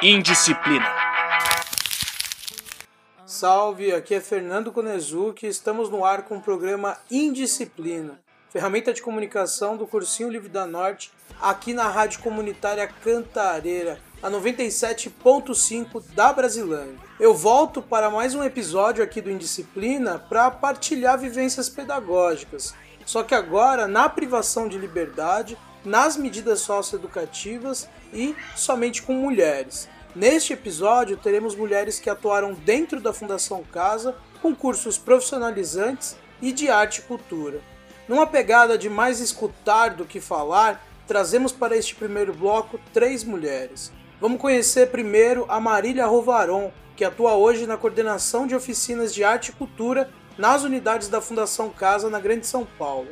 Indisciplina. Salve, aqui é Fernando Konezuki estamos no ar com o programa Indisciplina, ferramenta de comunicação do Cursinho Livre da Norte, aqui na Rádio Comunitária Cantareira, a 97.5 da Brasilândia. Eu volto para mais um episódio aqui do Indisciplina para partilhar vivências pedagógicas, só que agora na privação de liberdade nas medidas socioeducativas e somente com mulheres. Neste episódio, teremos mulheres que atuaram dentro da Fundação Casa com cursos profissionalizantes e de arte e cultura. Numa pegada de mais escutar do que falar, trazemos para este primeiro bloco três mulheres. Vamos conhecer primeiro a Marília Rovaron, que atua hoje na coordenação de oficinas de arte e cultura nas unidades da Fundação Casa na Grande São Paulo.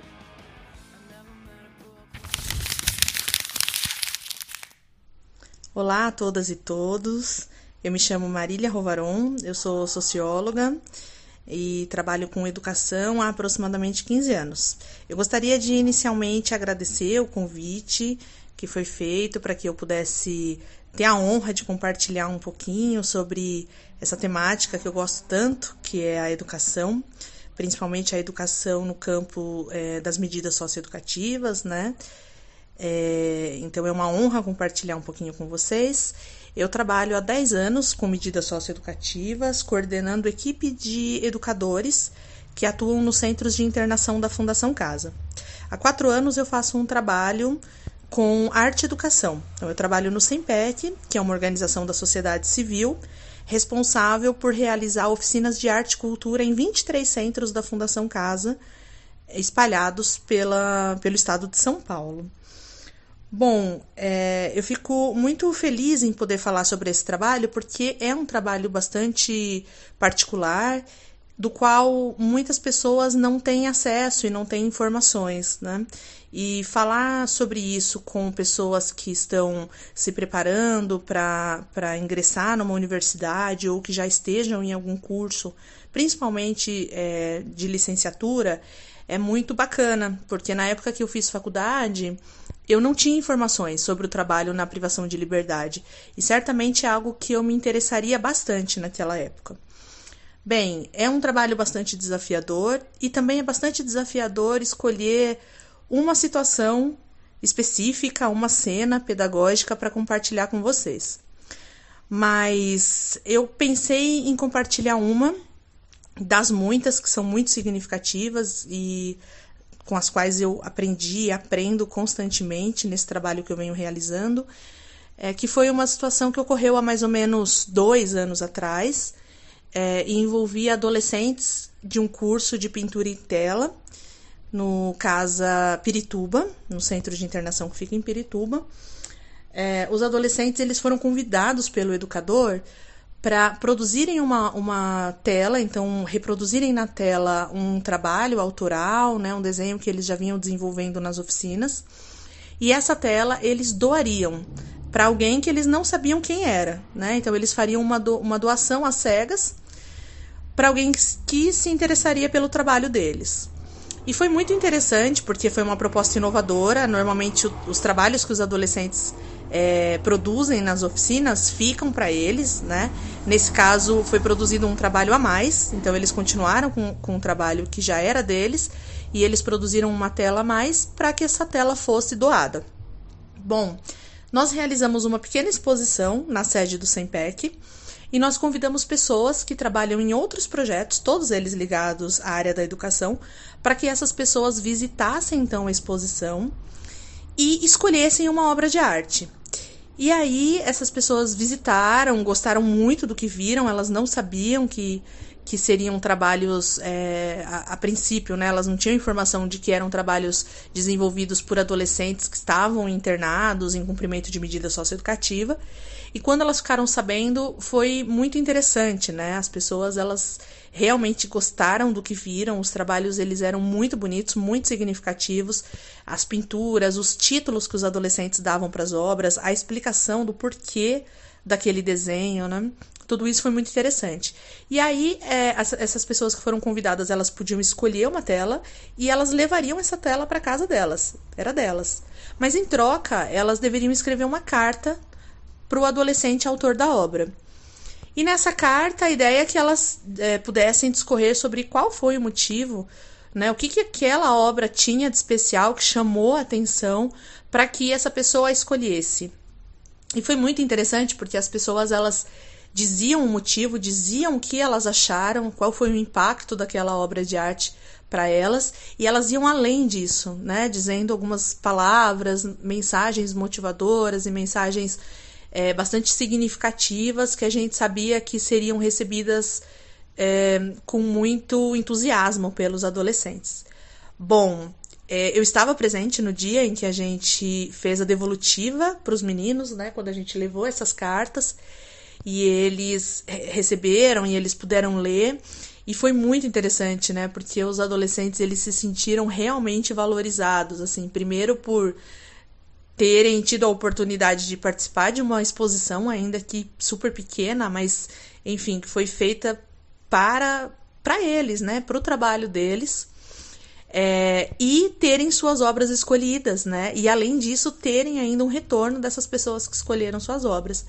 Olá a todas e todos. Eu me chamo Marília Rovaron, eu sou socióloga e trabalho com educação há aproximadamente 15 anos. Eu gostaria de inicialmente agradecer o convite que foi feito para que eu pudesse ter a honra de compartilhar um pouquinho sobre essa temática que eu gosto tanto, que é a educação, principalmente a educação no campo é, das medidas socioeducativas, né? É, então é uma honra compartilhar um pouquinho com vocês. Eu trabalho há 10 anos com medidas socioeducativas, coordenando equipe de educadores que atuam nos centros de internação da Fundação Casa. Há quatro anos eu faço um trabalho com arte e educação. Então, eu trabalho no SEMPEC, que é uma organização da sociedade civil, responsável por realizar oficinas de arte e cultura em 23 centros da Fundação Casa, espalhados pela, pelo estado de São Paulo. Bom, é, eu fico muito feliz em poder falar sobre esse trabalho, porque é um trabalho bastante particular, do qual muitas pessoas não têm acesso e não têm informações, né? E falar sobre isso com pessoas que estão se preparando para ingressar numa universidade ou que já estejam em algum curso, principalmente é, de licenciatura, é muito bacana, porque na época que eu fiz faculdade, eu não tinha informações sobre o trabalho na privação de liberdade, e certamente é algo que eu me interessaria bastante naquela época. Bem, é um trabalho bastante desafiador e também é bastante desafiador escolher uma situação específica, uma cena pedagógica para compartilhar com vocês. Mas eu pensei em compartilhar uma das muitas que são muito significativas e com as quais eu aprendi e aprendo constantemente nesse trabalho que eu venho realizando, é, que foi uma situação que ocorreu há mais ou menos dois anos atrás é, e envolvia adolescentes de um curso de pintura em tela no Casa Pirituba, no centro de internação que fica em Pirituba. É, os adolescentes eles foram convidados pelo educador para produzirem uma, uma tela, então reproduzirem na tela um trabalho autoral, né, um desenho que eles já vinham desenvolvendo nas oficinas. E essa tela eles doariam para alguém que eles não sabiam quem era, né? Então eles fariam uma, do, uma doação às cegas para alguém que se interessaria pelo trabalho deles. E foi muito interessante porque foi uma proposta inovadora. Normalmente os trabalhos que os adolescentes é, produzem nas oficinas ficam para eles, né? Nesse caso, foi produzido um trabalho a mais, então eles continuaram com, com o trabalho que já era deles e eles produziram uma tela a mais para que essa tela fosse doada. Bom, nós realizamos uma pequena exposição na sede do SEMPEC e nós convidamos pessoas que trabalham em outros projetos, todos eles ligados à área da educação, para que essas pessoas visitassem então a exposição e escolhessem uma obra de arte. E aí essas pessoas visitaram, gostaram muito do que viram, elas não sabiam que, que seriam trabalhos é, a, a, princípio, né? Elas não tinham informação de que eram trabalhos desenvolvidos por adolescentes que estavam internados em cumprimento de medida socioeducativa. E quando elas ficaram sabendo, foi muito interessante, né? As pessoas elas realmente gostaram do que viram, os trabalhos eles eram muito bonitos, muito significativos, as pinturas, os títulos que os adolescentes davam para as obras, a explicação do porquê daquele desenho, né? Tudo isso foi muito interessante. E aí, é, essas pessoas que foram convidadas, elas podiam escolher uma tela e elas levariam essa tela para casa delas. Era delas. Mas em troca, elas deveriam escrever uma carta para o adolescente autor da obra. E nessa carta, a ideia é que elas é, pudessem discorrer sobre qual foi o motivo, né, o que, que aquela obra tinha de especial que chamou a atenção para que essa pessoa a escolhesse. E foi muito interessante porque as pessoas elas diziam o motivo, diziam o que elas acharam, qual foi o impacto daquela obra de arte para elas, e elas iam além disso, né, dizendo algumas palavras, mensagens motivadoras e mensagens é, bastante significativas que a gente sabia que seriam recebidas é, com muito entusiasmo pelos adolescentes. Bom, é, eu estava presente no dia em que a gente fez a devolutiva para os meninos, né? Quando a gente levou essas cartas e eles receberam e eles puderam ler e foi muito interessante, né? Porque os adolescentes eles se sentiram realmente valorizados, assim, primeiro por terem tido a oportunidade de participar de uma exposição ainda que super pequena, mas enfim, que foi feita para para eles, né? Para o trabalho deles é, e terem suas obras escolhidas, né? E além disso, terem ainda um retorno dessas pessoas que escolheram suas obras.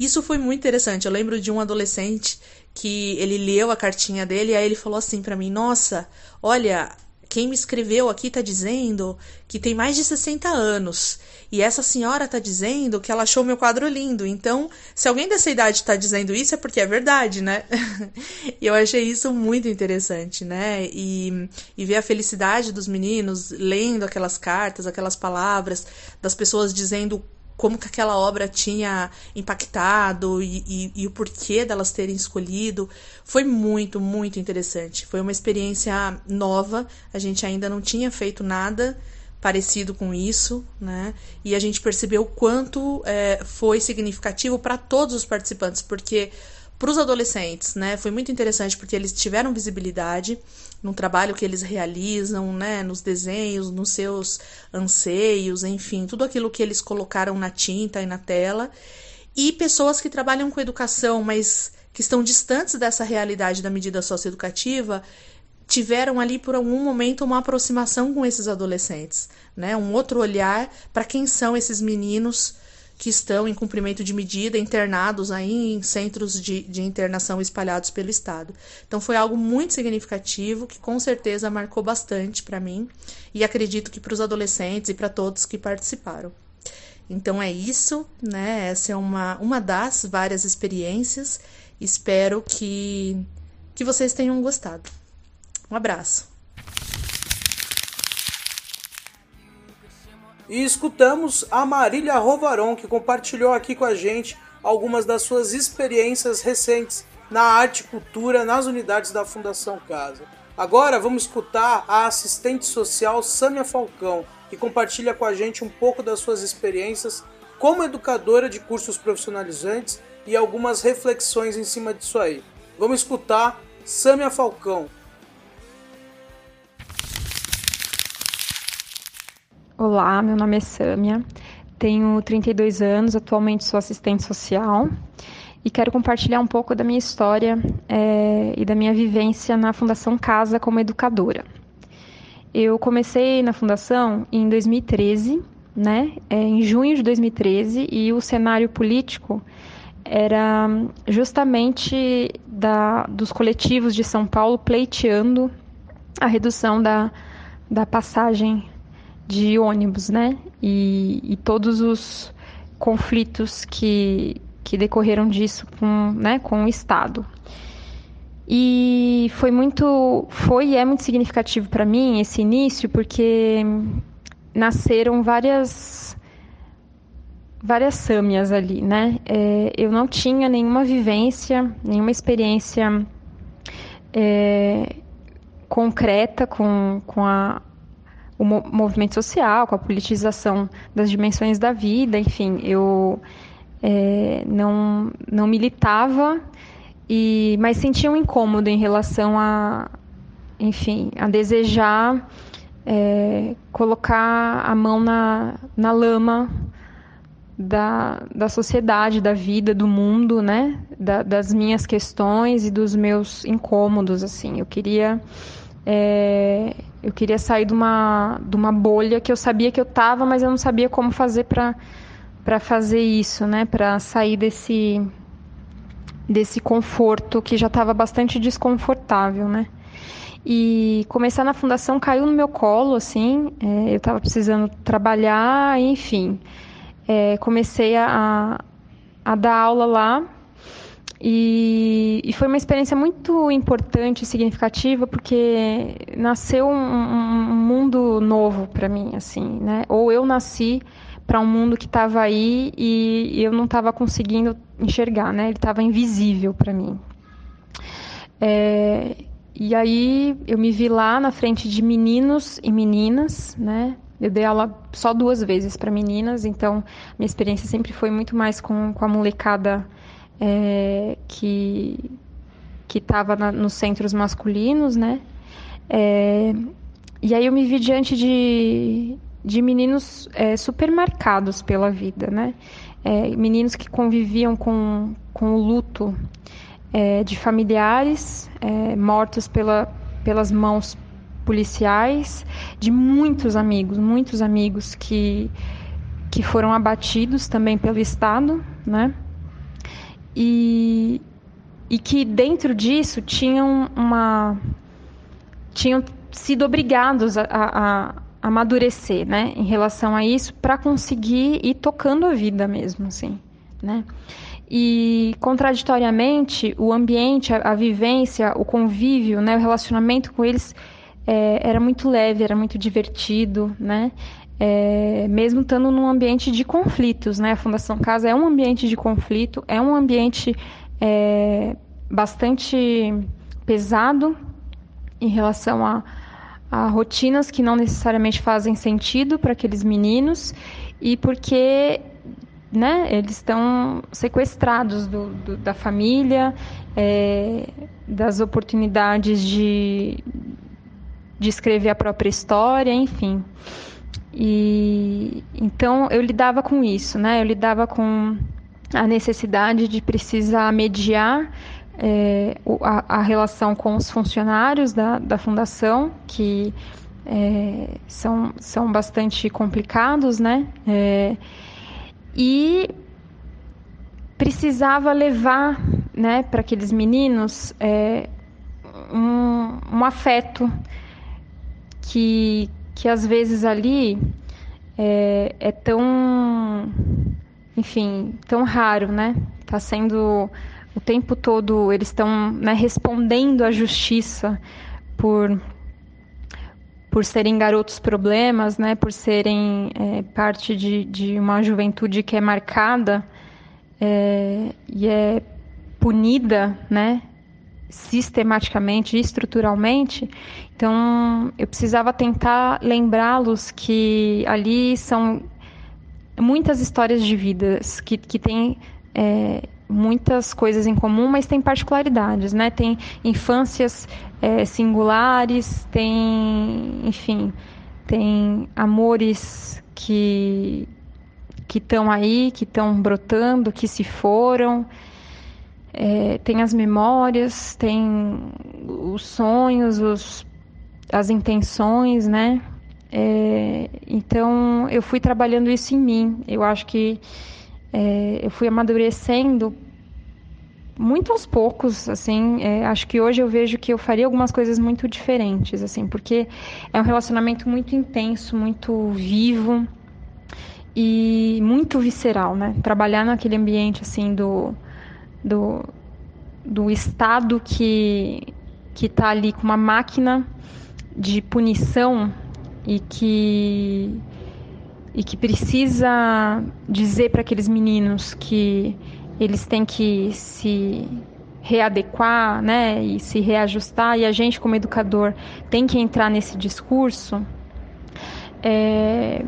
Isso foi muito interessante. Eu lembro de um adolescente que ele leu a cartinha dele e aí ele falou assim para mim: Nossa, olha, quem me escreveu aqui está dizendo que tem mais de 60 anos. E essa senhora está dizendo que ela achou meu quadro lindo. Então, se alguém dessa idade está dizendo isso, é porque é verdade, né? e eu achei isso muito interessante, né? E, e ver a felicidade dos meninos lendo aquelas cartas, aquelas palavras, das pessoas dizendo como que aquela obra tinha impactado e, e, e, o porquê delas terem escolhido. Foi muito, muito interessante. Foi uma experiência nova. A gente ainda não tinha feito nada parecido com isso, né? E a gente percebeu o quanto é, foi significativo para todos os participantes, porque para os adolescentes, né, foi muito interessante porque eles tiveram visibilidade no trabalho que eles realizam, né, nos desenhos, nos seus anseios, enfim, tudo aquilo que eles colocaram na tinta e na tela. E pessoas que trabalham com educação, mas que estão distantes dessa realidade da medida socioeducativa, tiveram ali por algum momento uma aproximação com esses adolescentes, né? Um outro olhar para quem são esses meninos que estão em cumprimento de medida, internados aí em centros de, de internação espalhados pelo estado. Então foi algo muito significativo que com certeza marcou bastante para mim e acredito que para os adolescentes e para todos que participaram. Então é isso, né? Essa é uma, uma das várias experiências. Espero que, que vocês tenham gostado. Um abraço. E escutamos a Marília Rovaron, que compartilhou aqui com a gente algumas das suas experiências recentes na arte e cultura nas unidades da Fundação Casa. Agora vamos escutar a assistente social Sâmia Falcão, que compartilha com a gente um pouco das suas experiências como educadora de cursos profissionalizantes e algumas reflexões em cima disso aí. Vamos escutar Sâmia Falcão. Olá, meu nome é Sâmia, tenho 32 anos, atualmente sou assistente social e quero compartilhar um pouco da minha história é, e da minha vivência na Fundação Casa como educadora. Eu comecei na Fundação em 2013, né, é, em junho de 2013, e o cenário político era justamente da, dos coletivos de São Paulo pleiteando a redução da, da passagem de ônibus, né? E, e todos os conflitos que, que decorreram disso com, né, com o Estado. E foi muito, foi e é muito significativo para mim esse início, porque nasceram várias várias sâmias ali, né? É, eu não tinha nenhuma vivência, nenhuma experiência é, concreta com, com a, o movimento social, com a politização das dimensões da vida, enfim, eu é, não, não militava, e, mas sentia um incômodo em relação a, enfim, a desejar é, colocar a mão na, na lama da, da sociedade, da vida, do mundo, né? Da, das minhas questões e dos meus incômodos, assim. Eu queria é, eu queria sair de uma, de uma bolha que eu sabia que eu estava, mas eu não sabia como fazer para fazer isso, né? Para sair desse desse conforto que já estava bastante desconfortável, né? E começar na fundação caiu no meu colo, assim. É, eu estava precisando trabalhar, enfim. É, comecei a, a dar aula lá e, e, foi uma experiência muito importante e significativa porque nasceu um, um mundo novo para mim, assim, né? Ou eu nasci para um mundo que estava aí e, eu não estava conseguindo enxergar, né? Ele estava invisível para mim. É, e aí eu me vi lá na frente de meninos e meninas, né? Eu dei aula só duas vezes para meninas, então minha experiência sempre foi muito mais com, com a molecada é, que que estava nos centros masculinos, né? É, e aí eu me vi diante de, de meninos é, super marcados pela vida, né? É, meninos que conviviam com, com o luto é, de familiares é, mortos pela, pelas mãos policiais, de muitos amigos, muitos amigos que, que foram abatidos também pelo Estado, né? E, e que dentro disso tinham uma tinham sido obrigados a, a, a amadurecer, né, em relação a isso para conseguir ir tocando a vida mesmo, assim, né? E contraditoriamente, o ambiente, a, a vivência, o convívio, né, o relacionamento com eles é, era muito leve, era muito divertido, né? É, mesmo estando num ambiente de conflitos, né? A Fundação Casa é um ambiente de conflito, é um ambiente é, bastante pesado em relação a, a rotinas que não necessariamente fazem sentido para aqueles meninos e porque né, eles estão sequestrados do, do, da família, é, das oportunidades de, de escrever a própria história, enfim. E então eu lidava com isso, né? Eu lidava com a necessidade de precisar mediar é, a, a, relação com os funcionários da, da fundação, que é, são, são bastante complicados, né? É, e precisava levar né, para aqueles meninos um, um afeto que, que às vezes ali é, é tão, enfim, tão raro, né? Tá sendo o tempo todo eles estão né, respondendo à justiça por por serem garotos problemas, né? Por serem é, parte de, de uma juventude que é marcada é, e é punida, né? Sistematicamente, estruturalmente. Então, eu precisava tentar lembrá-los que ali são muitas histórias de vidas que, que têm é, muitas coisas em comum, mas tem particularidades, né? Tem infâncias é, singulares, tem, enfim, tem amores que que estão aí, que estão brotando, que se foram. É, tem as memórias, tem os sonhos, os, as intenções, né? É, então eu fui trabalhando isso em mim. Eu acho que é, eu fui amadurecendo muito aos poucos, assim. É, acho que hoje eu vejo que eu faria algumas coisas muito diferentes, assim, porque é um relacionamento muito intenso, muito vivo e muito visceral, né? Trabalhar naquele ambiente assim do do, do Estado que que está ali com uma máquina de punição e que e que precisa dizer para aqueles meninos que eles têm que se readequar, né, e se reajustar e a gente como educador tem que entrar nesse discurso. É,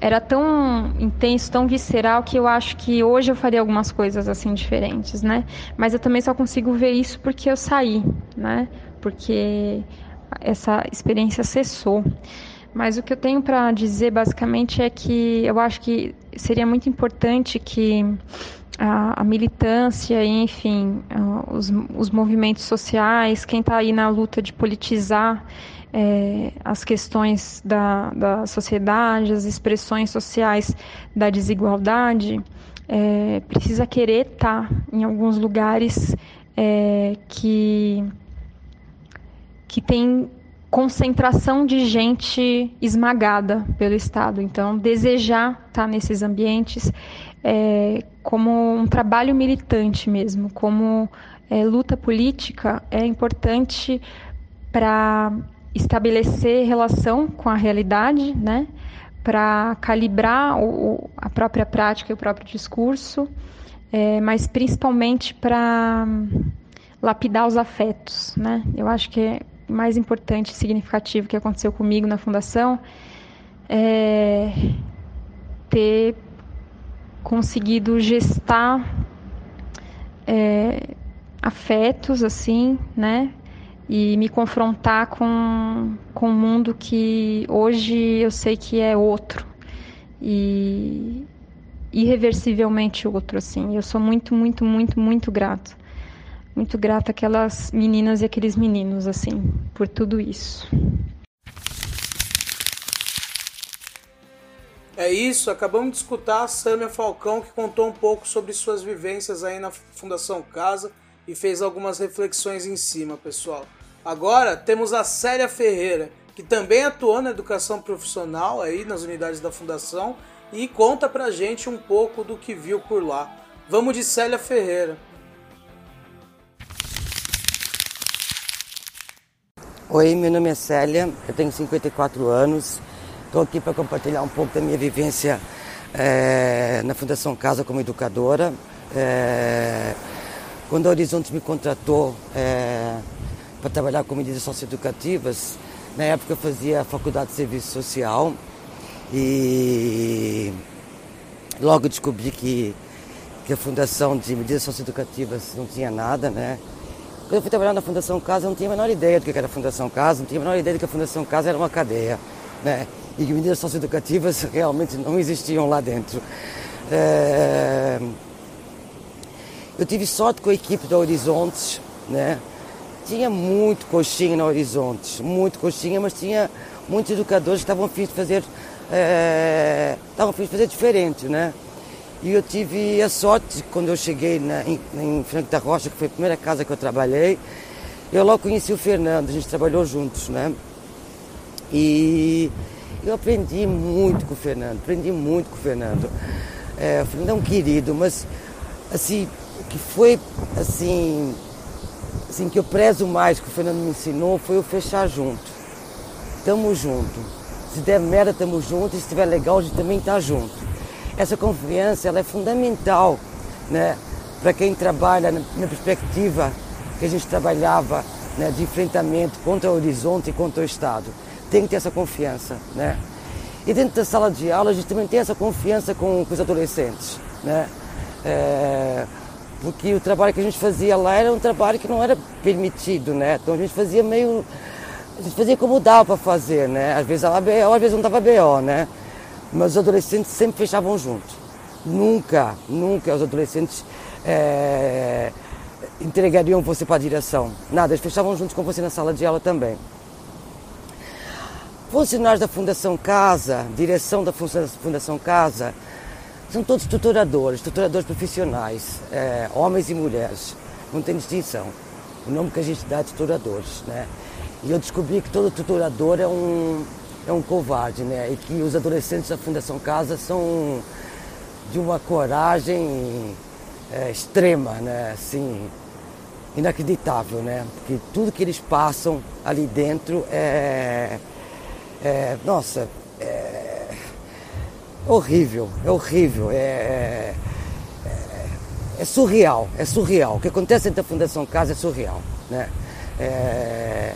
era tão intenso, tão visceral que eu acho que hoje eu faria algumas coisas assim diferentes, né? Mas eu também só consigo ver isso porque eu saí, né? Porque essa experiência cessou. Mas o que eu tenho para dizer basicamente é que eu acho que seria muito importante que a, a militância, enfim, os, os movimentos sociais, quem está aí na luta de politizar é, as questões da, da sociedade, as expressões sociais da desigualdade, é, precisa querer estar em alguns lugares é, que, que tem concentração de gente esmagada pelo Estado. Então, desejar estar nesses ambientes é, como um trabalho militante mesmo, como é, luta política, é importante para estabelecer relação com a realidade, né? para calibrar o, a própria prática e o próprio discurso, é, mas principalmente para lapidar os afetos. Né? Eu acho que é mais importante e significativo que aconteceu comigo na fundação é ter conseguido gestar é, afetos assim, né? E me confrontar com, com um mundo que hoje eu sei que é outro e irreversivelmente outro, assim. Eu sou muito, muito, muito, muito grato. Muito grata aquelas meninas e aqueles meninos, assim, por tudo isso. É isso, acabamos de escutar a Sâmia Falcão que contou um pouco sobre suas vivências aí na Fundação Casa e fez algumas reflexões em cima, pessoal. Agora temos a Célia Ferreira, que também atuou na educação profissional aí nas unidades da Fundação e conta pra gente um pouco do que viu por lá. Vamos de Célia Ferreira. Oi, meu nome é Célia, eu tenho 54 anos, Estou aqui para compartilhar um pouco da minha vivência é, na Fundação Casa como educadora. É, quando a Horizonte me contratou é, para trabalhar com medidas socioeducativas, na época eu fazia a Faculdade de Serviço Social e logo descobri que, que a Fundação de Medidas Socioeducativas não tinha nada, né? Quando eu fui trabalhar na Fundação Casa, eu não tinha a menor ideia do que era a Fundação Casa, não tinha a menor ideia de que a Fundação Casa era uma cadeia, né? e que medidas socioeducativas realmente não existiam lá dentro. É... Eu tive sorte com a equipe da Horizontes, né? Tinha muito coxinha na Horizontes, muito coxinha, mas tinha muitos educadores que estavam a fim de fazer, é... estavam a fim de fazer diferente, né? E eu tive a sorte, quando eu cheguei na, em, em Franco da Rocha, que foi a primeira casa que eu trabalhei, eu logo conheci o Fernando, a gente trabalhou juntos, né? E eu aprendi muito com o Fernando, aprendi muito com o Fernando. É, o Fernando é um querido, mas assim, que foi assim, assim, que eu prezo mais que o Fernando me ensinou foi o fechar junto. Tamo junto. Se der merda, tamo junto, e se estiver legal, a gente também tá junto. Essa confiança ela é fundamental, né? Para quem trabalha na, perspectiva que a gente trabalhava né, de enfrentamento contra o horizonte e contra o Estado tem que ter essa confiança, né? E dentro da sala de aula a gente também tem essa confiança com, com os adolescentes, né? É, porque o trabalho que a gente fazia lá era um trabalho que não era permitido, né? Então a gente fazia meio, a gente fazia como dava para fazer, né? Às vezes dava BO, às vezes não dava BO, né? Mas os adolescentes sempre fechavam juntos. Nunca, nunca os adolescentes é, entregariam você para a direção. Nada, eles fechavam juntos com você na sala de aula também. Funcionários da Fundação Casa, direção da Fundação Casa, são todos tutoradores, tutoradores profissionais, é, homens e mulheres, não tem distinção. O nome que a gente dá é tutoradores, né? E eu descobri que todo tutorador é um, é um covarde, né? E que os adolescentes da Fundação Casa são de uma coragem é, extrema, né? Assim, inacreditável, né? Porque tudo que eles passam ali dentro é é, nossa, é horrível, é horrível, é, é, é, surreal, é surreal. O que acontece dentro da Fundação Casa é surreal, né? É,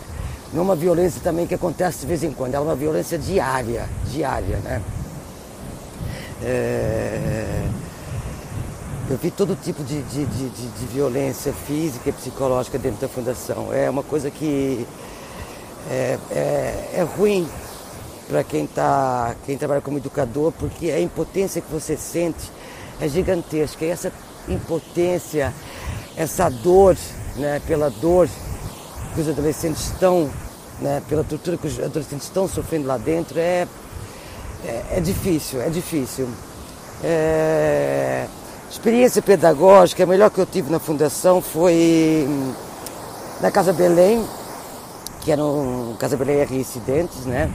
não é uma violência também que acontece de vez em quando, é uma violência diária, diária, né? É, eu vi todo tipo de, de, de, de, violência física e psicológica dentro da fundação. É uma coisa que é, é, é ruim, para quem, tá, quem trabalha como educador, porque a impotência que você sente é gigantesca. E essa impotência, essa dor, né, pela dor que os adolescentes estão né, pela tortura que os adolescentes estão sofrendo lá dentro, é, é, é difícil, é difícil. É, experiência pedagógica, a melhor que eu tive na fundação foi na Casa Belém, que era um Casa Belém R Incidentes, né?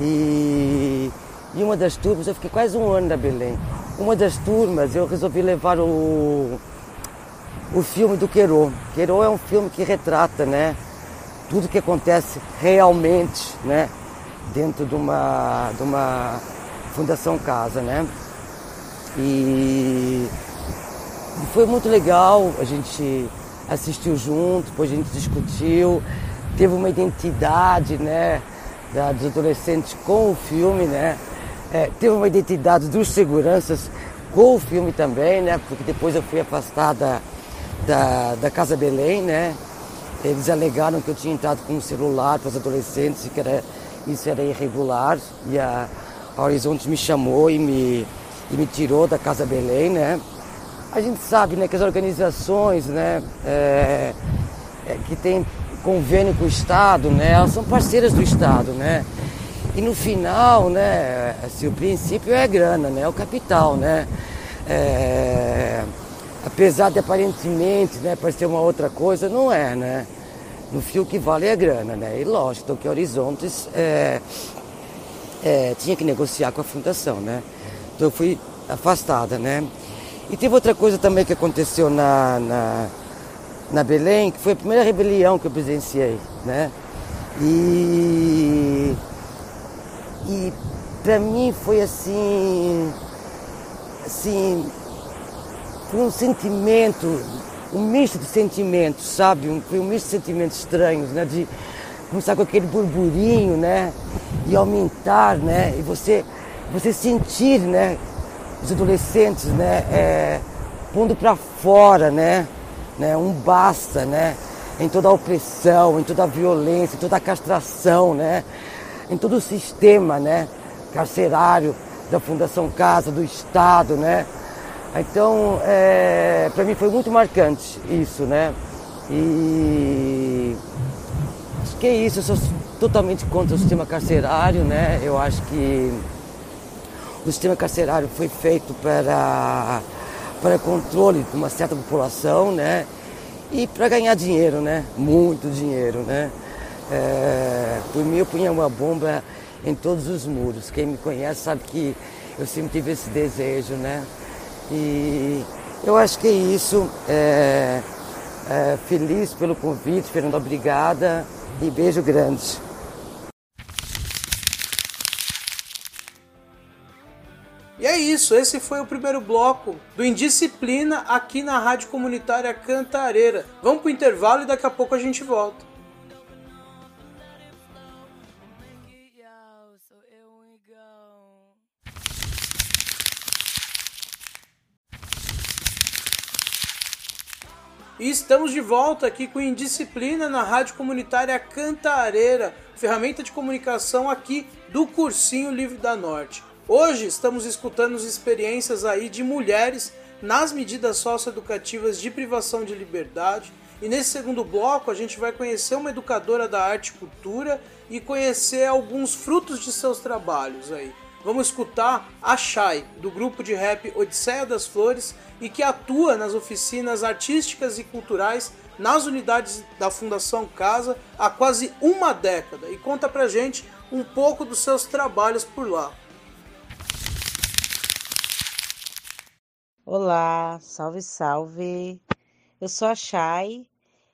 E, e uma das turmas, eu fiquei quase um ano na Belém. Uma das turmas eu resolvi levar o, o filme do Queiro. Queiro é um filme que retrata, né? Tudo que acontece realmente, né? Dentro de uma, de uma Fundação Casa, né? E foi muito legal, a gente assistiu junto, depois a gente discutiu, teve uma identidade, né? Dos adolescentes com o filme, né? É, teve uma identidade dos seguranças com o filme também, né? Porque depois eu fui afastada da, da Casa Belém, né? Eles alegaram que eu tinha entrado com um celular para os adolescentes e que era, isso era irregular. E a, a Horizonte me chamou e me, e me tirou da Casa Belém, né? A gente sabe né, que as organizações né, é, é, que têm convênio com o Estado, né, elas são parceiras do Estado, né? E no final, né, assim, o princípio é a grana, né, é o capital, né? É, apesar de aparentemente né, parecer uma outra coisa, não é, né? No fio que vale é a grana, né? E lógico, então que Horizontes é, é, tinha que negociar com a fundação, né? Então eu fui afastada, né? E teve outra coisa também que aconteceu na, na, na Belém, que foi a primeira rebelião que eu presenciei, né? E, e para mim foi assim, assim, foi um sentimento, um misto de sentimentos, sabe? Foi um misto de sentimentos estranhos, né? De começar com aquele burburinho, né? E aumentar, né? E você, você sentir, né? Os adolescentes, né? É, pondo para fora, né? Né? Um basta, né? Em toda a opressão, em toda a violência, em toda a castração, né? Em todo o sistema, né? Carcerário da Fundação Casa, do Estado, né? Então, é, para mim foi muito marcante isso, né? E acho que é isso, eu sou totalmente contra o sistema carcerário, né? Eu acho que o sistema carcerário foi feito para, para controle de uma certa população, né? E para ganhar dinheiro, né? Muito dinheiro, né? É, por mim eu punha uma bomba em todos os muros. Quem me conhece sabe que eu sempre tive esse desejo, né? E eu acho que é isso. É, é, feliz pelo convite, Fernando, obrigada e beijo grande. Isso, esse foi o primeiro bloco do Indisciplina aqui na Rádio Comunitária Cantareira. Vamos pro intervalo e daqui a pouco a gente volta. E estamos de volta aqui com Indisciplina na Rádio Comunitária Cantareira, ferramenta de comunicação aqui do Cursinho Livre da Norte. Hoje estamos escutando as experiências aí de mulheres nas medidas socioeducativas de privação de liberdade. E nesse segundo bloco a gente vai conhecer uma educadora da arte e cultura e conhecer alguns frutos de seus trabalhos aí. Vamos escutar a Shai, do grupo de rap Odisseia das Flores, e que atua nas oficinas artísticas e culturais nas unidades da Fundação Casa há quase uma década e conta pra gente um pouco dos seus trabalhos por lá. Olá, salve, salve. Eu sou a Chay,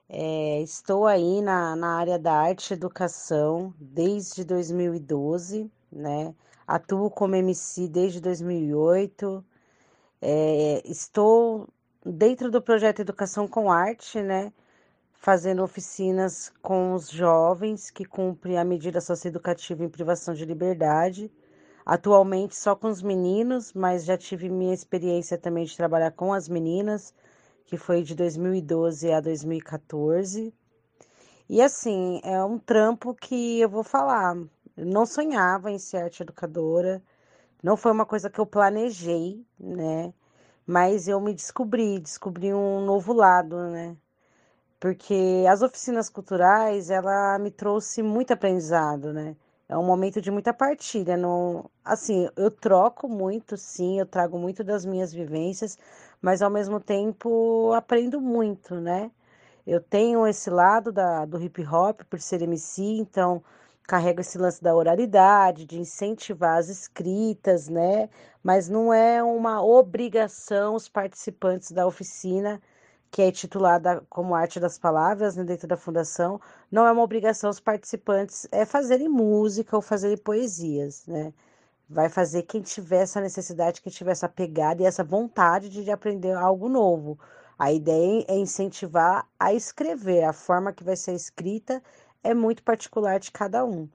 é, estou aí na, na área da arte e educação desde 2012, né? Atuo como MC desde 2008, é, estou dentro do projeto Educação com Arte, né? Fazendo oficinas com os jovens que cumprem a medida socioeducativa em privação de liberdade. Atualmente só com os meninos, mas já tive minha experiência também de trabalhar com as meninas, que foi de 2012 a 2014. E assim, é um trampo que eu vou falar. Eu não sonhava em ser arte educadora não foi uma coisa que eu planejei, né? Mas eu me descobri, descobri um novo lado, né? porque as oficinas culturais, ela me trouxe muito aprendizado, né? É um momento de muita partilha, não, assim, eu troco muito, sim, eu trago muito das minhas vivências, mas ao mesmo tempo aprendo muito, né? Eu tenho esse lado da, do hip hop por ser MC, então carrego esse lance da oralidade, de incentivar as escritas, né? Mas não é uma obrigação os participantes da oficina, que é titulada como Arte das Palavras, né, dentro da fundação, não é uma obrigação os participantes é fazerem música ou fazerem poesias, né? Vai fazer quem tiver essa necessidade, quem tiver essa pegada e essa vontade de aprender algo novo. A ideia é incentivar a escrever, a forma que vai ser escrita é muito particular de cada um.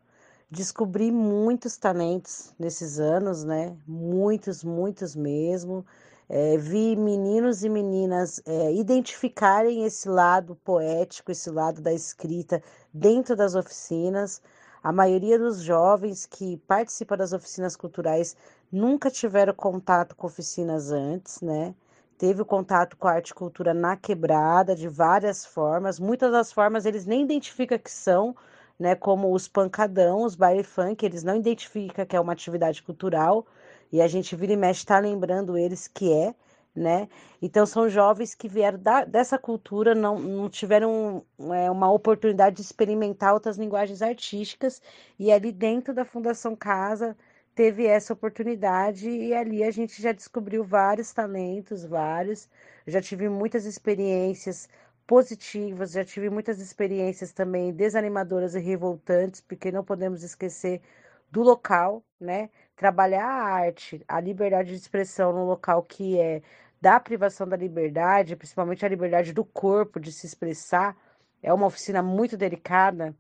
Descobri muitos talentos nesses anos, né? Muitos, muitos mesmo. É, vi meninos e meninas é, identificarem esse lado poético, esse lado da escrita dentro das oficinas. A maioria dos jovens que participam das oficinas culturais nunca tiveram contato com oficinas antes, né? Teve o contato com a arte e cultura na quebrada de várias formas. Muitas das formas eles nem identificam que são, né? Como os pancadão, os baile funk, eles não identificam que é uma atividade cultural. E a gente vira e mexe está lembrando eles que é, né? Então são jovens que vieram da, dessa cultura, não, não tiveram é, uma oportunidade de experimentar outras linguagens artísticas, e ali dentro da Fundação Casa teve essa oportunidade e ali a gente já descobriu vários talentos, vários. Já tive muitas experiências positivas, já tive muitas experiências também desanimadoras e revoltantes, porque não podemos esquecer do local, né? Trabalhar a arte, a liberdade de expressão num local que é da privação da liberdade, principalmente a liberdade do corpo de se expressar, é uma oficina muito delicada,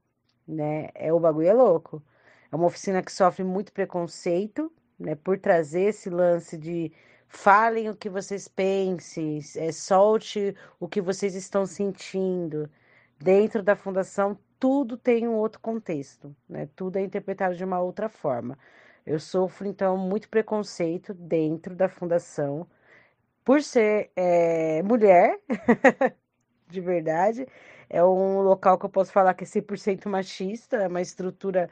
né? É o bagulho é louco. É uma oficina que sofre muito preconceito, né, por trazer esse lance de falem o que vocês pensem, é, solte o que vocês estão sentindo. Dentro da fundação, tudo tem um outro contexto, né? Tudo é interpretado de uma outra forma. Eu sofro, então, muito preconceito dentro da fundação por ser é, mulher, de verdade. É um local que eu posso falar que é 100% machista, é uma estrutura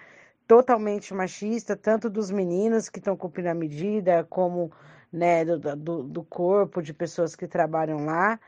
totalmente machista, tanto dos meninos que estão cumprindo a medida, como né, do, do, do, corpo de pessoas que trabalham lá.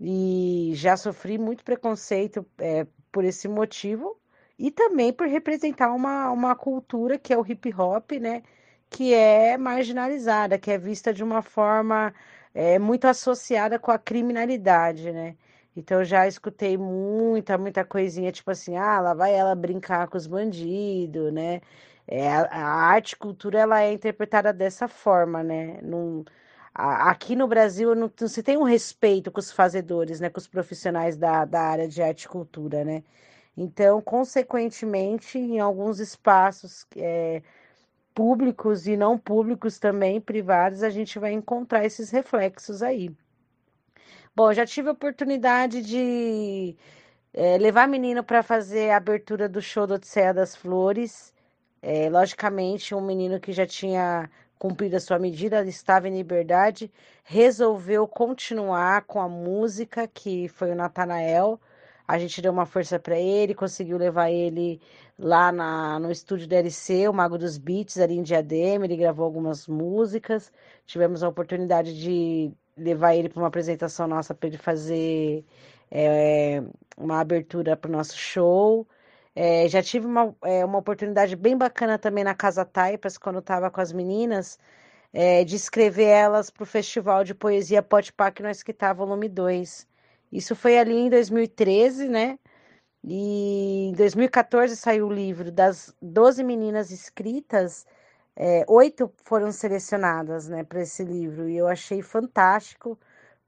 E já sofri muito preconceito é, por esse motivo e também por representar uma, uma cultura que é o hip hop, né? Que é marginalizada, que é vista de uma forma é, muito associada com a criminalidade, né? Então já escutei muita, muita coisinha, tipo assim, ah, lá vai ela brincar com os bandidos, né? É, a, arte cultura ela é interpretada dessa forma, né? Num, aqui no Brasil não, se tem um respeito com os fazedores, né? Com os profissionais da, da área de arte e cultura, né? Então, consequentemente, em alguns espaços é, públicos e não públicos também, privados, a gente vai encontrar esses reflexos aí. Bom, já tive a oportunidade de é, levar menino para fazer a abertura do show do Odisseia das Flores. É, logicamente, um menino que já tinha cumprido a sua medida, estava em liberdade, resolveu continuar com a música, que foi o Natanael. A gente deu uma força para ele, conseguiu levar ele lá na, no estúdio da LC, o Mago dos Beats, ali em Diadema. Ele gravou algumas músicas. Tivemos a oportunidade de levar ele para uma apresentação nossa para ele fazer é, uma abertura para o nosso show. É, já tive uma, é, uma oportunidade bem bacana também na Casa Taipas, quando estava com as meninas, é, de escrever elas para o Festival de Poesia Potpá que nós quitava volume 2. Isso foi ali em 2013, né? E em 2014 saiu o livro das 12 meninas escritas é, oito foram selecionadas né, para esse livro e eu achei fantástico,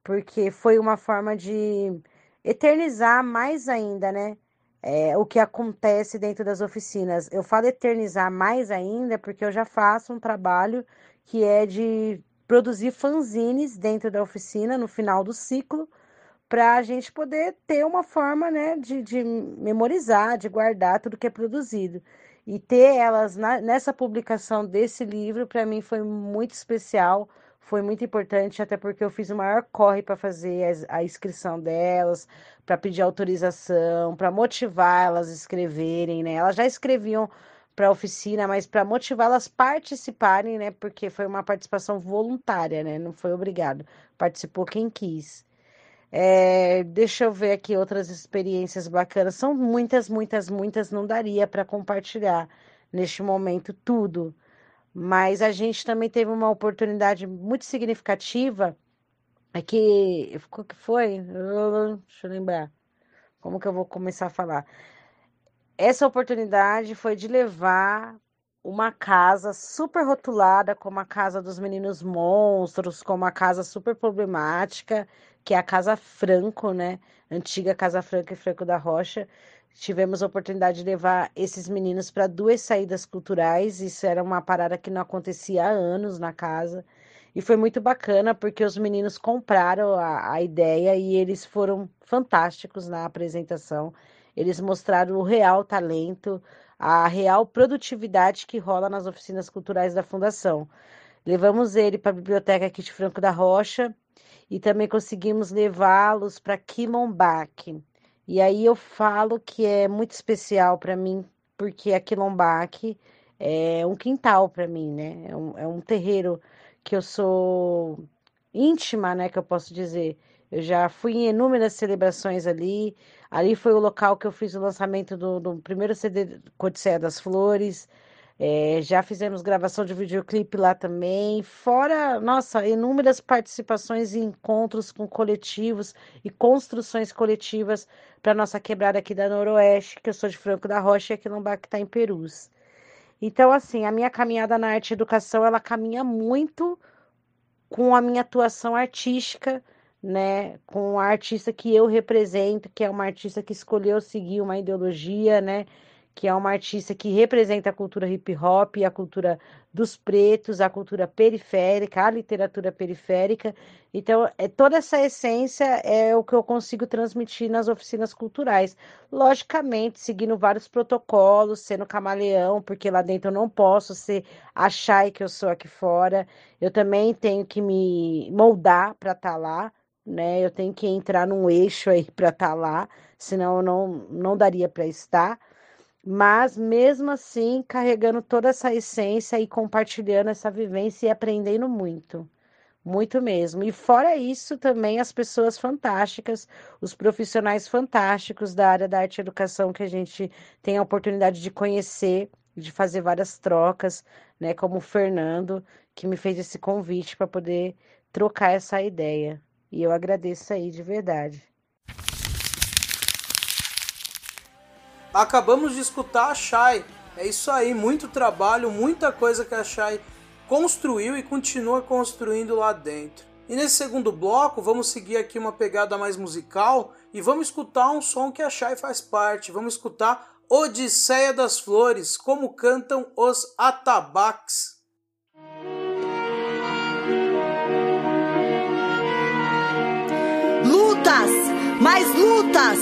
porque foi uma forma de eternizar mais ainda né, é, o que acontece dentro das oficinas. Eu falo eternizar mais ainda porque eu já faço um trabalho que é de produzir fanzines dentro da oficina no final do ciclo para a gente poder ter uma forma né, de, de memorizar, de guardar tudo que é produzido. E ter elas na, nessa publicação desse livro, para mim, foi muito especial. foi muito importante, até porque eu fiz o maior corre para fazer a inscrição delas, para pedir autorização, para motivar elas a escreverem, né? Elas já escreviam para a oficina, mas para motivá-las participarem, né? Porque foi uma participação voluntária, né? Não foi obrigado. Participou quem quis. É, deixa eu ver aqui outras experiências bacanas. São muitas, muitas, muitas. Não daria para compartilhar neste momento tudo. Mas a gente também teve uma oportunidade muito significativa. É que. O que foi? Deixa eu lembrar. Como que eu vou começar a falar? Essa oportunidade foi de levar uma casa super rotulada como a casa dos meninos monstros, como a casa super problemática, que é a Casa Franco, né? Antiga Casa Franco e Franco da Rocha. Tivemos a oportunidade de levar esses meninos para duas saídas culturais. Isso era uma parada que não acontecia há anos na casa. E foi muito bacana porque os meninos compraram a, a ideia e eles foram fantásticos na apresentação. Eles mostraram o real talento, a real produtividade que rola nas oficinas culturais da Fundação. Levamos ele para a Biblioteca aqui de Franco da Rocha e também conseguimos levá-los para Quilombaque. E aí eu falo que é muito especial para mim, porque a Quilombaque é um quintal para mim, né? É um, é um terreiro que eu sou íntima, né? Que eu posso dizer. Eu já fui em inúmeras celebrações ali, Ali foi o local que eu fiz o lançamento do, do primeiro CD Codiceia das Flores. É, já fizemos gravação de videoclipe lá também. Fora, nossa, inúmeras participações em encontros com coletivos e construções coletivas para nossa quebrada aqui da Noroeste, que eu sou de Franco da Rocha e aqui no que está em Perus. Então, assim, a minha caminhada na arte e educação, ela caminha muito com a minha atuação artística né, com a artista que eu represento, que é uma artista que escolheu seguir uma ideologia, né, que é uma artista que representa a cultura hip hop, a cultura dos pretos, a cultura periférica, a literatura periférica. Então, é toda essa essência é o que eu consigo transmitir nas oficinas culturais. Logicamente, seguindo vários protocolos, sendo camaleão, porque lá dentro eu não posso ser achar que eu sou aqui fora. Eu também tenho que me moldar para estar tá lá né? Eu tenho que entrar num eixo aí para estar tá lá, senão eu não, não daria para estar. Mas mesmo assim, carregando toda essa essência e compartilhando essa vivência e aprendendo muito. Muito mesmo. E fora isso, também as pessoas fantásticas, os profissionais fantásticos da área da arte e educação que a gente tem a oportunidade de conhecer, de fazer várias trocas, né? Como o Fernando, que me fez esse convite para poder trocar essa ideia. E eu agradeço aí de verdade. Acabamos de escutar a Shai. É isso aí, muito trabalho, muita coisa que a Shai construiu e continua construindo lá dentro. E nesse segundo bloco, vamos seguir aqui uma pegada mais musical e vamos escutar um som que a Shai faz parte. Vamos escutar Odisseia das Flores, como cantam os atabaques. lutas, mais lutas,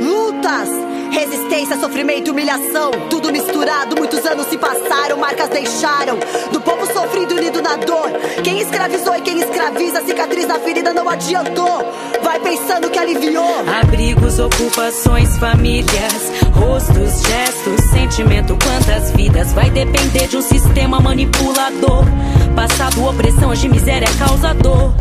lutas. Resistência, sofrimento, humilhação, tudo misturado. Muitos anos se passaram, marcas deixaram. Do povo sofrido, unido na dor. Quem escravizou e quem escraviza, cicatriz na ferida não adiantou. Vai pensando que aliviou. Abrigos, ocupações, famílias, rostos, gestos, sentimento. Quantas vidas vai depender de um sistema manipulador? Passado, opressão, hoje miséria causador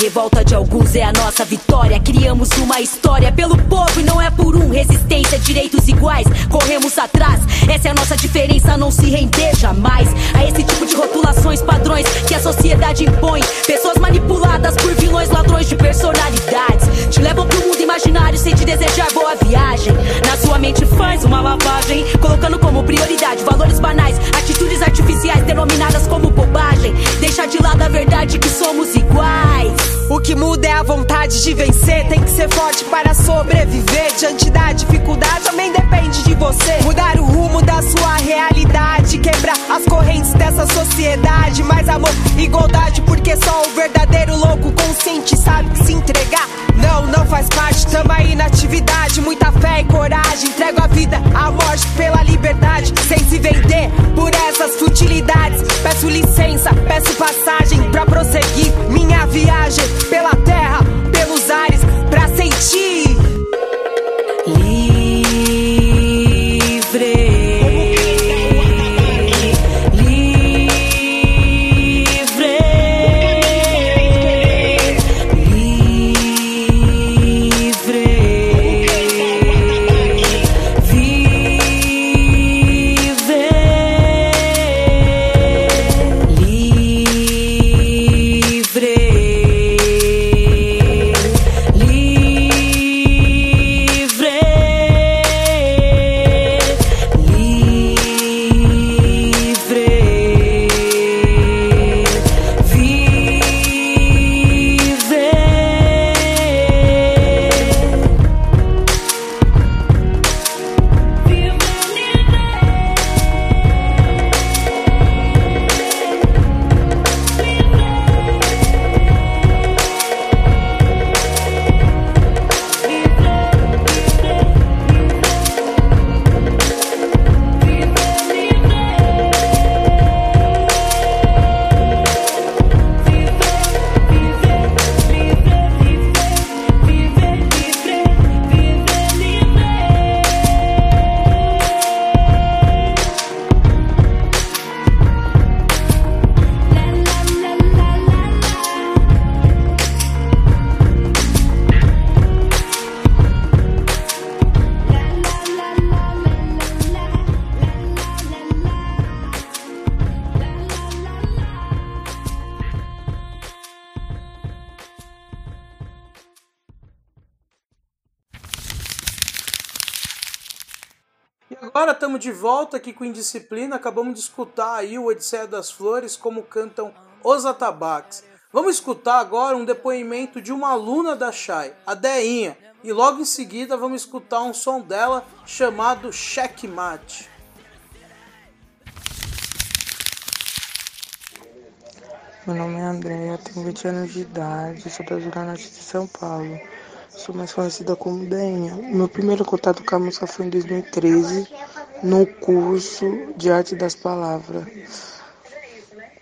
revolta de alguns é a nossa vitória. Criamos uma história pelo povo e não é por um. Resistência, direitos iguais, corremos atrás. Essa é a nossa diferença, não se render jamais a esse tipo de rotulações, padrões que a sociedade impõe. Pessoas manipuladas por vilões, ladrões de personalidades. Te levam pro mundo imaginário sem te desejar boa viagem. Na sua mente faz uma lavagem, colocando como prioridade valores banais, atitudes artificiais denominadas como bobagem. Deixa de lado a verdade que somos iguais. O que muda é a vontade de vencer. Tem que ser forte para sobreviver. Diante da dificuldade, também depende de você. Mudar o rumo da sua realidade. Quebrar as correntes dessa sociedade. Mais amor, igualdade, porque só o verdadeiro louco consciente sabe se entregar. Não, não faz parte, tamo aí na atividade. Muita fé e coragem. Entrego a vida, a morte pela liberdade. Sem se vender por essas futilidades. Peço licença, peço passagem pra prosseguir pela terra, pelos ares, pra sentir. Agora estamos de volta aqui com Indisciplina. Acabamos de escutar aí o Odisseia das Flores, como cantam os atabaques. Vamos escutar agora um depoimento de uma aluna da Chay, a Deinha, e logo em seguida vamos escutar um som dela chamado Checkmate. Meu nome é Andréa, tenho 20 anos de idade, sou da Zona Norte de São Paulo. Sou mais conhecida como Deinha. Meu primeiro contato com a música foi em 2013, no curso de Arte das Palavras.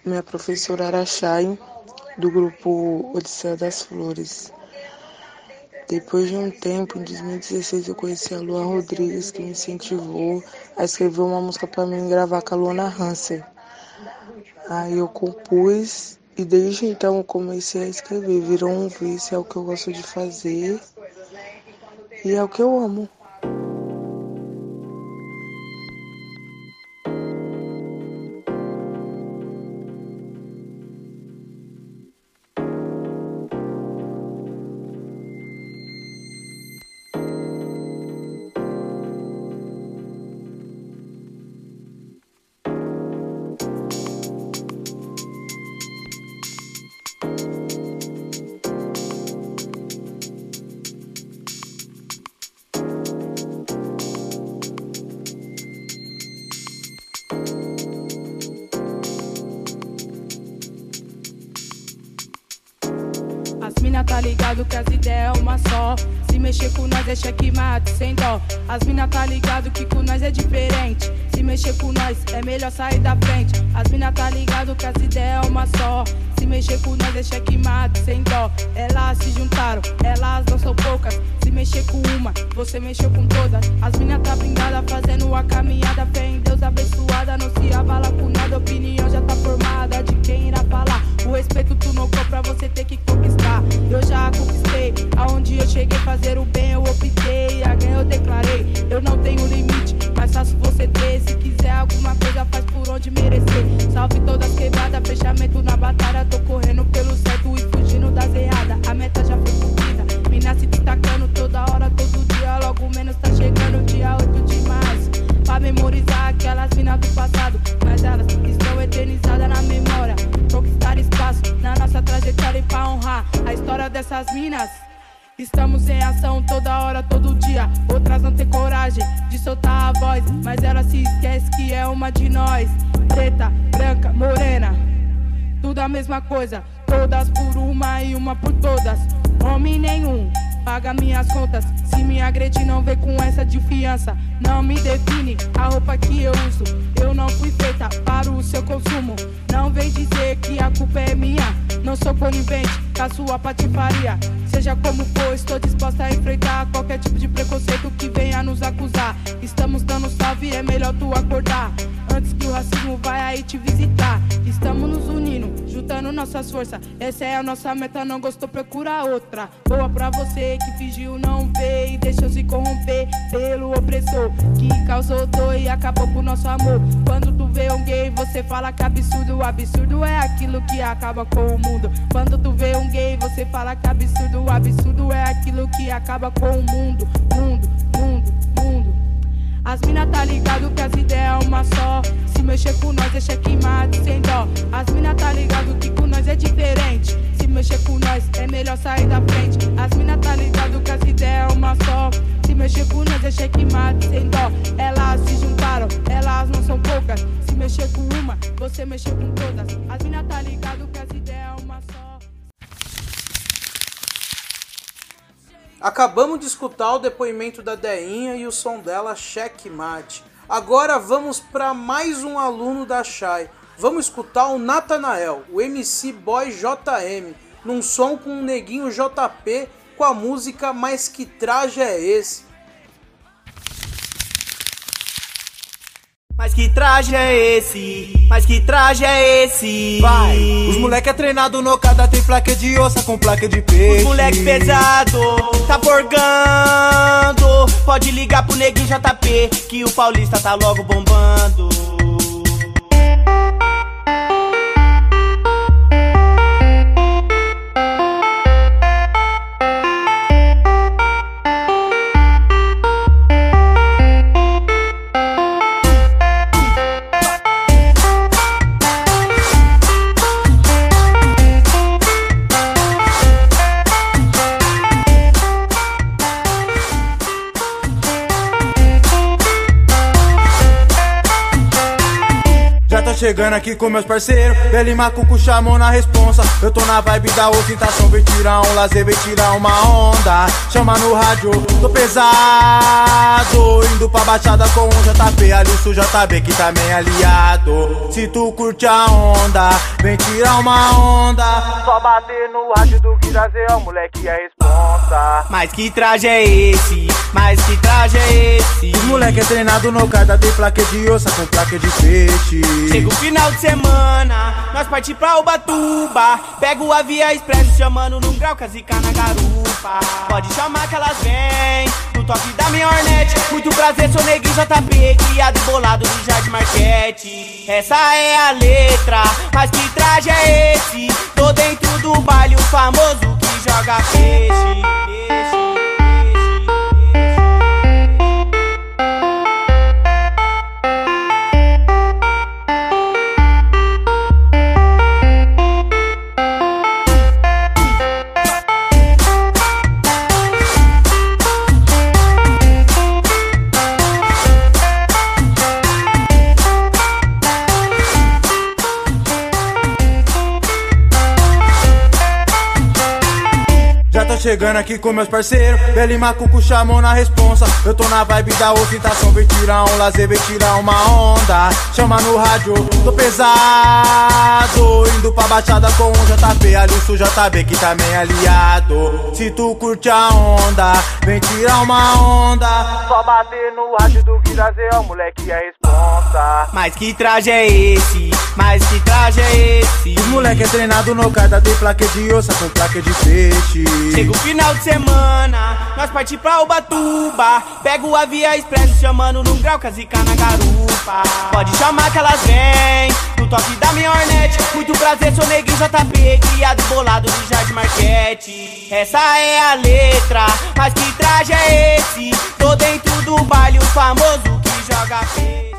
Minha professora era Chay, do grupo Odisseia das Flores. Depois de um tempo, em 2016, eu conheci a Lua Rodrigues, que me incentivou a escrever uma música para mim gravar com a Luana Hanser. Aí eu compus e desde então eu comecei a escrever. Virou um vício, é o que eu gosto de fazer e é o que eu amo. Ligado que as ideias é uma só. Se mexer com nós é checkmate, sem dó. As mina tá ligado que com nós é diferente. Se mexer com nós é melhor sair da frente. As mina tá ligado que as ideias é uma só. Se mexer com nós é checkmate, sem dó. Elas se juntaram, elas não são poucas. Se mexer com uma, você mexeu com todas. As mina tá blindada, fazendo a caminhada. Fé em Deus abençoada, não se abala com nada. Opinião já tá formada de quem irá falar. O respeito tu não compra, você tem que conquistar. Eu já conquistei, aonde eu cheguei, fazer o bem eu optei. A ganho eu declarei, eu não tenho limite, mas faço você ter. Se quiser alguma coisa, faz por onde merecer. Salve todas quebradas, fechamento na voz, mas ela se esquece que é uma de nós. Preta, branca, morena, tudo a mesma coisa. Todas por uma e uma por todas. Homem nenhum paga minhas contas. Se me agredir, não vem com essa de fiança. Não me define a roupa que eu uso. Eu não fui feita para o seu consumo. Não vem dizer que a culpa é minha. Não sou conivente com a sua patifaria. Seja como for, estou disposta a enfrentar qualquer tipo de preconceito que venha nos acusar. Estamos dando salve, é melhor tu acordar. Antes que o racismo vai aí te visitar. Estamos nos unindo, juntando nossas forças. Essa é a nossa meta, não gostou, procura outra. Boa pra você que fingiu não ver e deixou se corromper pelo opressor que causou dor e acabou com nosso amor. Quando tu vê um gay, você fala que absurdo. O absurdo é aquilo que acaba com o mundo. Quando tu vê um gay, você fala que absurdo. O absurdo é aquilo que acaba com o mundo. Mundo, mundo, mundo. As mina tá ligado que as ideias é uma só. Se mexer com nós é checkmate sem dó. As mina tá ligado que com nós é diferente. Se mexer com nós é melhor sair da frente. As mina tá ligado que as ideias é uma só. Se mexer com nós é checkmate sem dó. Elas se juntaram, elas não são poucas. Se mexer com uma, você mexeu com todas. As mina tá ligado que as ideias é uma Acabamos de escutar o depoimento da Deinha e o som dela Checkmate. Agora vamos para mais um aluno da Shai. Vamos escutar o Natanael, o MC Boy JM, num som com o neguinho JP com a música Mas Que Traje é Esse? Mas que traje é esse? Mas que traje é esse? Vai! Os moleque é treinado no cada tem placa de ossa com placa de peixe. Os moleque pesado, tá forgando. Pode ligar pro neguinho JP, que o paulista tá logo bombando. Chegando aqui com meus parceiros. Beli Macuco chamou na responsa. Eu tô na vibe da ostentação. Vem tirar um lazer, vem tirar uma onda. Chama no rádio, tô pesado. Indo pra baixada com um JP. Ali o JB que também é aliado. Se tu curte a onda, vem tirar uma onda. Só bater no rádio do Guirazeão, moleque é responsa. Mas que traje é esse? Mas que traje é esse? Os moleque é treinado no cada tem placa de ossa com placa de peixe. Chega o final de semana, nós parti pra Ubatuba. Pega o Avia Expresso chamando num grau, casica na garupa. Pode chamar que elas vêm, no toque da minha Hornet. Muito prazer, sou neguinho JP, criado e bolado do Jardim Marquete. Essa é a letra, mas que traje é esse? Tô dentro do baile, o famoso que joga peixe. peixe. Chegando aqui com meus parceiros. Beli Macuco chamou na responsa. Eu tô na vibe da ostentação. Vem tirar um lazer, vem tirar uma onda. Chama no rádio, tô pesado. Indo pra baixada com um JP. Ali o JB que também é aliado. Se tu curte a onda, vem tirar uma onda. Só bater no rádio do Guirazeão, moleque é responsa. Mas que traje é esse? Mas que traje é esse? Os moleque é treinado no cada tem placa de ossa com placa de peixe. Chega o final de semana, nós parti pra Ubatuba. Pega o Avia Expresso chamando num grau, casica na garupa. Pode chamar que elas vêm, no toque da minha Hornet. Muito prazer, sou neguinho JP, criado bolado do Jardim Marquete. Essa é a letra, mas que traje é esse? Tô dentro do baile, o famoso que joga peixe.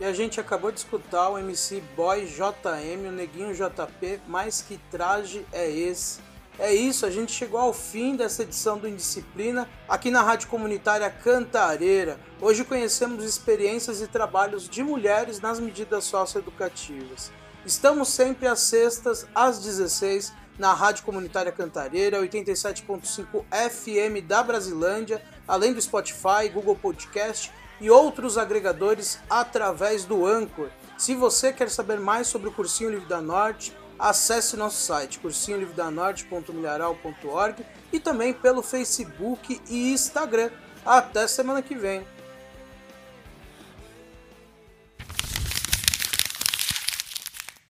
E a gente acabou de escutar o MC Boy JM, o Neguinho JP, mas que traje é esse? É isso, a gente chegou ao fim dessa edição do Indisciplina aqui na Rádio Comunitária Cantareira. Hoje conhecemos experiências e trabalhos de mulheres nas medidas socioeducativas. Estamos sempre às sextas, às 16 na Rádio Comunitária Cantareira, 87.5 FM da Brasilândia, além do Spotify, Google Podcast e outros agregadores através do Anchor. Se você quer saber mais sobre o Cursinho Livre da Norte, acesse nosso site cursinholivredanorte.milharal.org e também pelo Facebook e Instagram. Até semana que vem!